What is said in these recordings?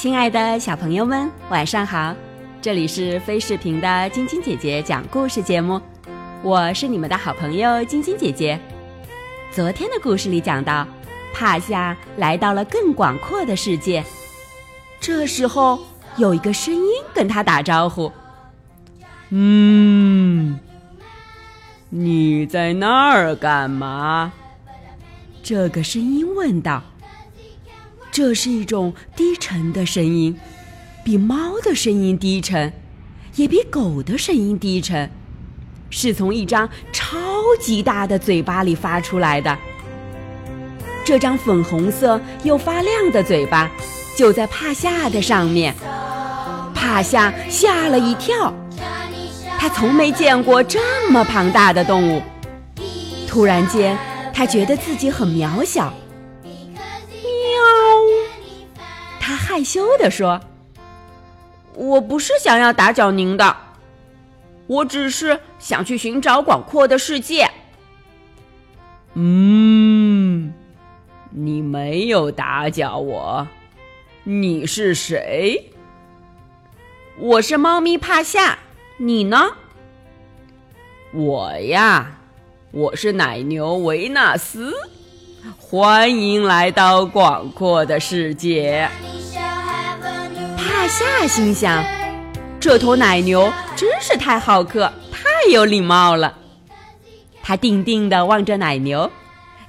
亲爱的小朋友们，晚上好！这里是飞视频的晶晶姐姐讲故事节目，我是你们的好朋友晶晶姐姐。昨天的故事里讲到，帕夏来到了更广阔的世界，这时候有一个声音跟他打招呼：“嗯，你在那儿干嘛？”这个声音问道。这是一种低沉的声音，比猫的声音低沉，也比狗的声音低沉，是从一张超级大的嘴巴里发出来的。这张粉红色又发亮的嘴巴就在帕夏的上面，帕夏吓了一跳，他从没见过这么庞大的动物。突然间，他觉得自己很渺小。害羞地说：“我不是想要打搅您的，我只是想去寻找广阔的世界。”嗯，你没有打搅我。你是谁？我是猫咪帕夏。你呢？我呀，我是奶牛维纳斯。欢迎来到广阔的世界。夏心想：“这头奶牛真是太好客，太有礼貌了。”他定定地望着奶牛，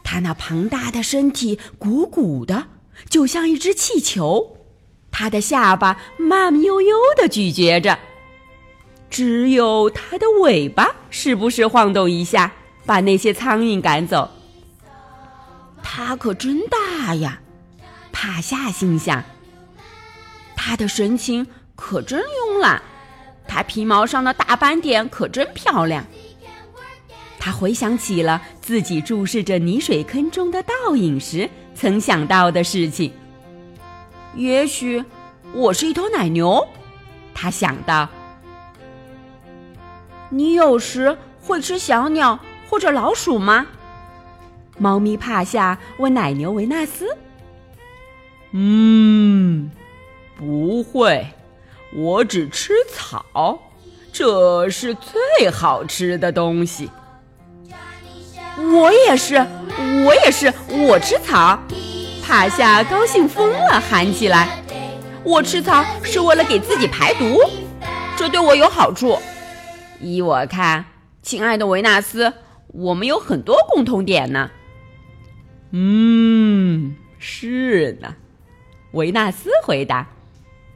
它那庞大的身体鼓鼓的，就像一只气球。它的下巴慢悠悠地咀嚼着，只有它的尾巴时不时晃动一下，把那些苍蝇赶走。它可真大呀！帕夏心想。他的神情可真慵懒，他皮毛上的大斑点可真漂亮。他回想起了自己注视着泥水坑中的倒影时曾想到的事情。也许我是一头奶牛，他想到。你有时会吃小鸟或者老鼠吗？猫咪帕夏问奶牛维纳斯。嗯。不会，我只吃草，这是最好吃的东西。我也是，我也是，我吃草。帕夏高兴疯了，喊起来：“我吃草是为了给自己排毒，这对我有好处。依我看，亲爱的维纳斯，我们有很多共同点呢。”嗯，是呢，维纳斯回答。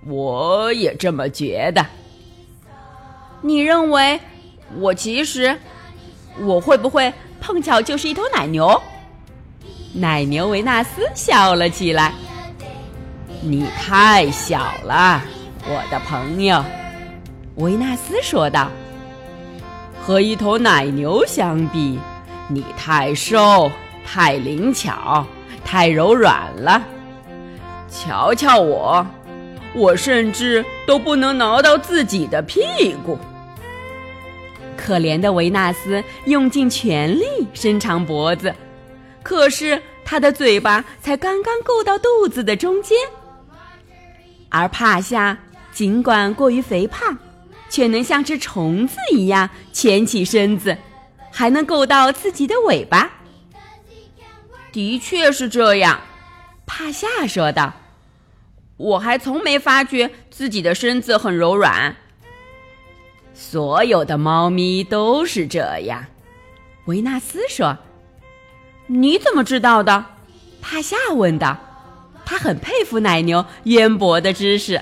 我也这么觉得。你认为我其实我会不会碰巧就是一头奶牛？奶牛维纳斯笑了起来。你太小了，我的朋友，维纳斯说道。和一头奶牛相比，你太瘦、太灵巧、太柔软了。瞧瞧我。我甚至都不能挠到自己的屁股。可怜的维纳斯用尽全力伸长脖子，可是他的嘴巴才刚刚够到肚子的中间。而帕夏尽管过于肥胖，却能像只虫子一样蜷起身子，还能够到自己的尾巴。的确是这样，帕夏说道。我还从没发觉自己的身子很柔软。所有的猫咪都是这样，维纳斯说。你怎么知道的？帕夏问道。他很佩服奶牛渊博的知识。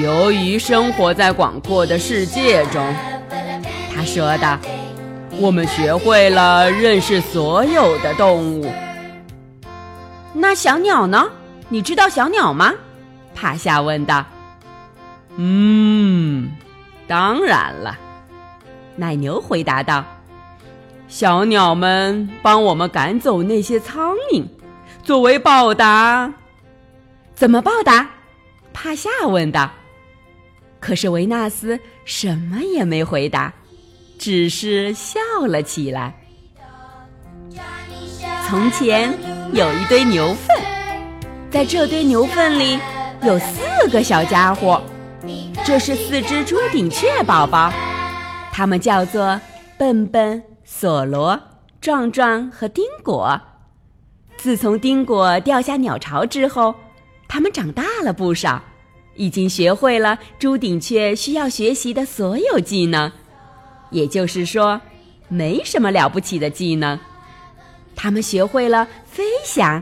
由于生活在广阔的世界中，他说道，我们学会了认识所有的动物。那小鸟呢？你知道小鸟吗？帕夏问道。“嗯，当然了。”奶牛回答道。“小鸟们帮我们赶走那些苍蝇，作为报答。”“怎么报答？”帕夏问道。可是维纳斯什么也没回答，只是笑了起来。从前有一堆牛粪。在这堆牛粪里有四个小家伙，这是四只朱顶雀宝宝，它们叫做笨笨、索罗、壮壮和丁果。自从丁果掉下鸟巢之后，它们长大了不少，已经学会了朱顶雀需要学习的所有技能。也就是说，没什么了不起的技能。它们学会了飞翔、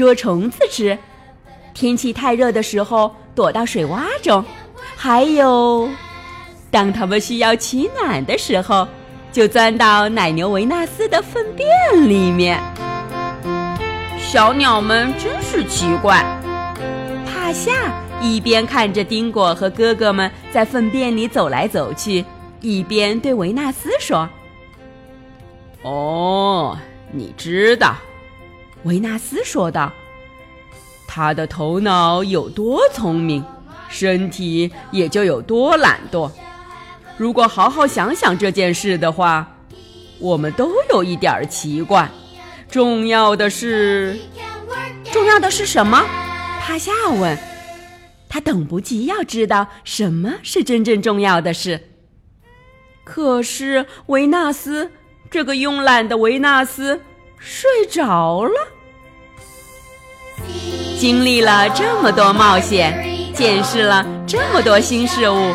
捉虫子吃。天气太热的时候，躲到水洼中；还有，当他们需要取暖的时候，就钻到奶牛维纳斯的粪便里面。小鸟们真是奇怪。帕夏一边看着丁果和哥哥们在粪便里走来走去，一边对维纳斯说：“哦，你知道。”维纳斯说道。他的头脑有多聪明，身体也就有多懒惰。如果好好想想这件事的话，我们都有一点奇怪。重要的是，重要的是什么？帕夏问。他等不及要知道什么是真正重要的事。可是维纳斯，这个慵懒的维纳斯，睡着了。经历了这么多冒险，见识了这么多新事物，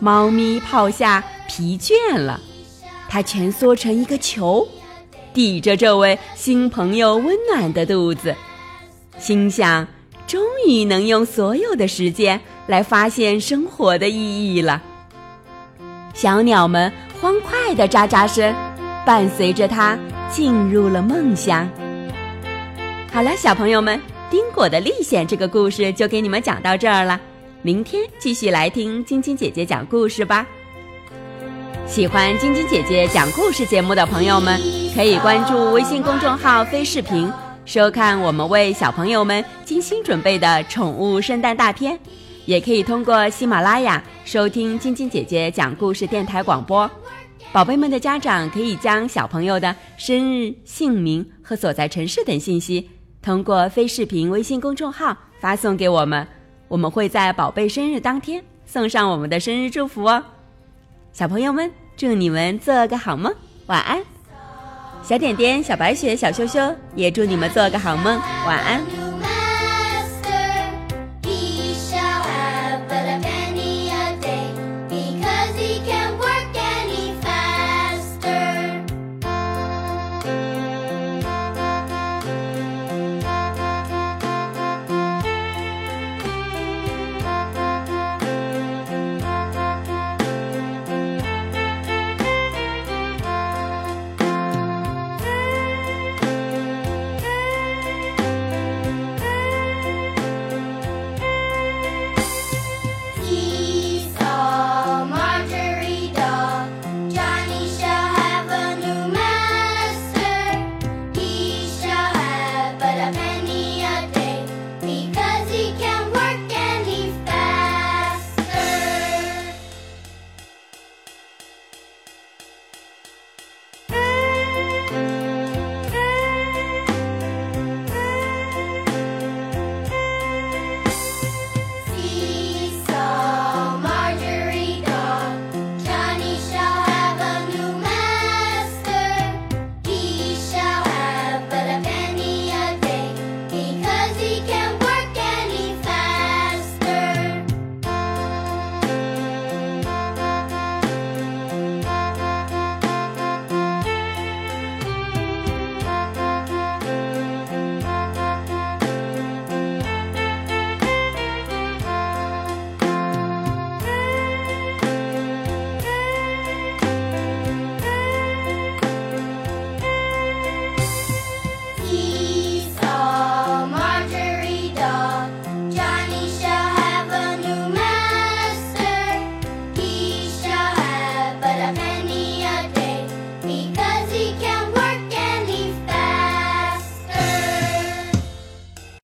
猫咪泡下疲倦了，它蜷缩成一个球，抵着这位新朋友温暖的肚子，心想：终于能用所有的时间来发现生活的意义了。小鸟们欢快的喳喳声，伴随着它进入了梦乡。好了，小朋友们。丁果的历险这个故事就给你们讲到这儿了，明天继续来听晶晶姐姐讲故事吧。喜欢晶晶姐姐讲故事节目的朋友们，可以关注微信公众号“飞视频”，收看我们为小朋友们精心准备的宠物圣诞大片，也可以通过喜马拉雅收听晶晶姐姐讲故事电台广播。宝贝们的家长可以将小朋友的生日、姓名和所在城市等信息。通过飞视频微信公众号发送给我们，我们会在宝贝生日当天送上我们的生日祝福哦。小朋友们，祝你们做个好梦，晚安。小点点、小白雪、小羞羞也祝你们做个好梦，晚安。